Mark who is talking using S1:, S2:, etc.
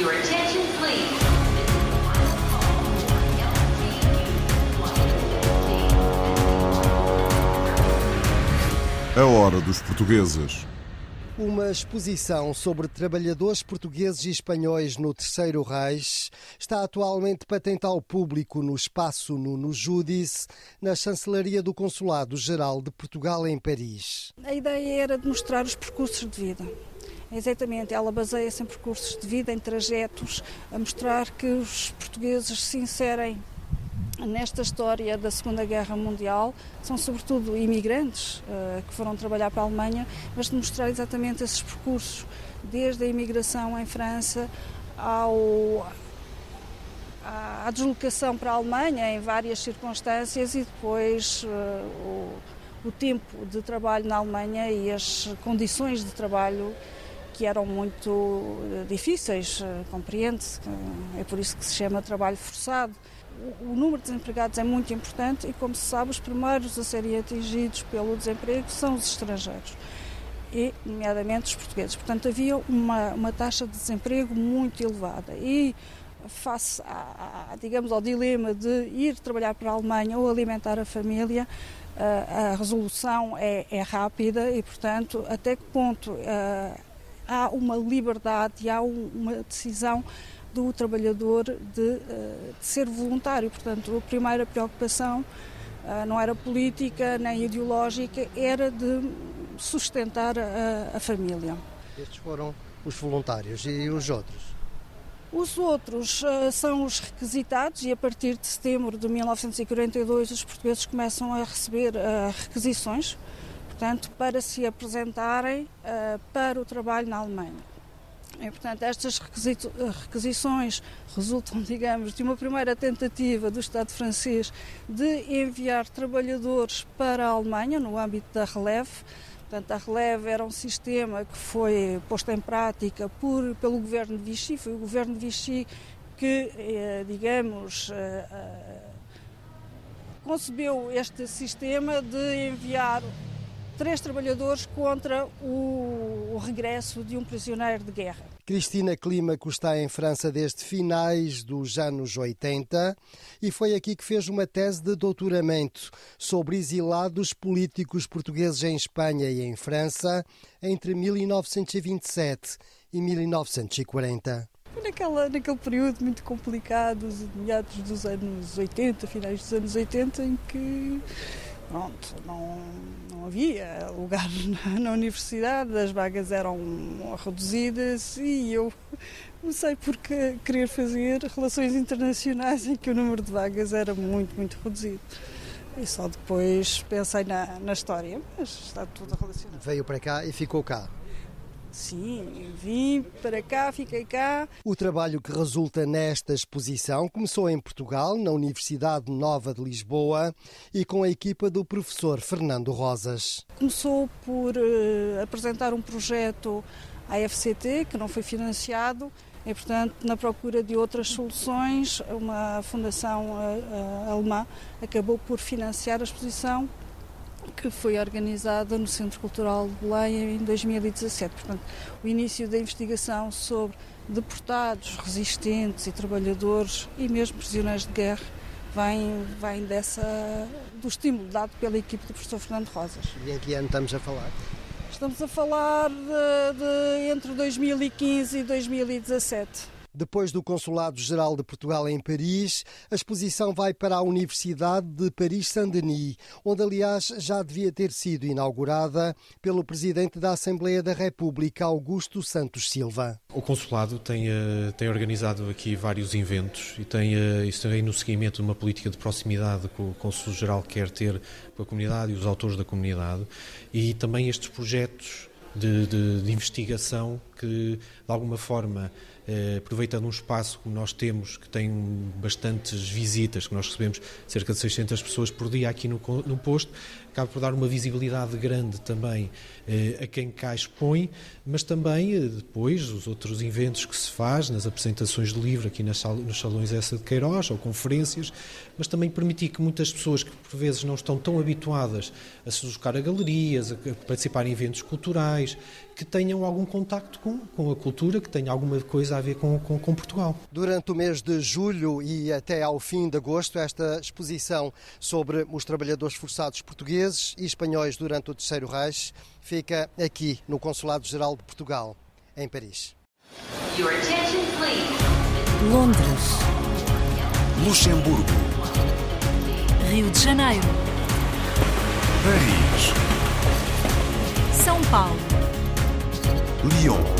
S1: Your attention, please.
S2: A hora dos portugueses.
S3: Uma exposição sobre trabalhadores portugueses e espanhóis no Terceiro Reich está atualmente patente ao público no espaço Nuno Judice, na chancelaria do Consulado-Geral de Portugal em Paris.
S4: A ideia era de mostrar os percursos de vida. Exatamente, ela baseia-se em percursos de vida, em trajetos, a mostrar que os portugueses se inserem nesta história da Segunda Guerra Mundial. São sobretudo imigrantes uh, que foram trabalhar para a Alemanha, mas de mostrar exatamente esses percursos, desde a imigração em França ao, à deslocação para a Alemanha em várias circunstâncias e depois uh, o, o tempo de trabalho na Alemanha e as condições de trabalho que eram muito difíceis, compreende-se, é por isso que se chama trabalho forçado o número de desempregados é muito importante e, como se sabe, os primeiros a serem atingidos pelo desemprego são os estrangeiros e, nomeadamente, os portugueses. Portanto, havia uma, uma taxa de desemprego muito elevada e, face, a, a, digamos, ao dilema de ir trabalhar para a Alemanha ou alimentar a família, a, a resolução é, é, rápida e, portanto, até que ponto há uma liberdade e há uma decisão do trabalhador de, eh, de ser voluntário. Portanto, a primeira preocupação eh, não era política nem ideológica, era de sustentar a, a família.
S3: Estes foram os voluntários e os outros?
S4: Os outros uh, são os requisitados e a partir de setembro de 1942 os portugueses começam a receber uh, requisições, portanto, para se apresentarem uh, para o trabalho na Alemanha. E, portanto, estas requisições resultam, digamos, de uma primeira tentativa do Estado francês de enviar trabalhadores para a Alemanha no âmbito da Releve. Portanto, a Releve era um sistema que foi posto em prática por, pelo governo de Vichy, foi o governo de Vichy que, eh, digamos, eh, eh, concebeu este sistema de enviar três trabalhadores contra o, o regresso de um prisioneiro de guerra.
S3: Cristina Clímaco está em França desde finais dos anos 80 e foi aqui que fez uma tese de doutoramento sobre exilados políticos portugueses em Espanha e em França entre 1927 e 1940.
S4: Naquela, naquele período muito complicado, meados dos anos 80, finais dos anos 80, em que pronto, não, não havia lugar na, universidade, as vagas eram reduzidas e eu sei porque querer fazer relações internacionais em que o número de vagas era muito, muito reduzido. E só depois pensei na, na história, mas está tudo relacionado.
S3: Veio para cá e ficou cá.
S4: Sim, vim para cá, fiquei cá.
S3: O trabalho que resulta nesta exposição começou em Portugal, na Universidade Nova de Lisboa, e com a equipa do professor Fernando Rosas.
S4: Começou por uh, apresentar um projeto à FCT, que não foi financiado, e, portanto, na procura de outras soluções, uma fundação uh, uh, alemã acabou por financiar a exposição que foi organizada no Centro Cultural de Belém em 2017. Portanto, o início da investigação sobre deportados, resistentes e trabalhadores e mesmo prisioneiros de guerra vem, vem dessa, do estímulo dado pela equipe do professor Fernando Rosas.
S3: E em que ano estamos a falar?
S4: Estamos a falar de, de entre 2015 e 2017.
S3: Depois do Consulado-Geral de Portugal em Paris, a exposição vai para a Universidade de Paris-Saint-Denis, onde, aliás, já devia ter sido inaugurada pelo Presidente da Assembleia da República, Augusto Santos Silva.
S5: O Consulado tem, uh, tem organizado aqui vários eventos e tem uh, isso também no seguimento de uma política de proximidade que o Consul-Geral quer ter com a comunidade e os autores da comunidade e também estes projetos de, de, de investigação que, de alguma forma, eh, aproveitando um espaço como nós temos, que tem bastantes visitas, que nós recebemos cerca de 600 pessoas por dia aqui no, no posto, acaba por dar uma visibilidade grande também eh, a quem cá expõe, mas também eh, depois os outros eventos que se faz, nas apresentações de livro aqui nas, nos salões essa de Queiroz, ou conferências, mas também permitir que muitas pessoas que por vezes não estão tão habituadas a se deslocar a galerias, a participar em eventos culturais, que tenham algum contacto com com, a cultura, que tenha alguma coisa a ver com, com, com, Portugal.
S3: Durante o mês de julho e até ao fim de agosto, esta exposição sobre os trabalhadores forçados portugueses e espanhóis durante o Terceiro Reich fica aqui no Consulado-Geral de Portugal, em Paris.
S1: Londres.
S6: Luxemburgo.
S1: Rio de Janeiro.
S6: Paris.
S1: São Paulo.
S6: Lyon.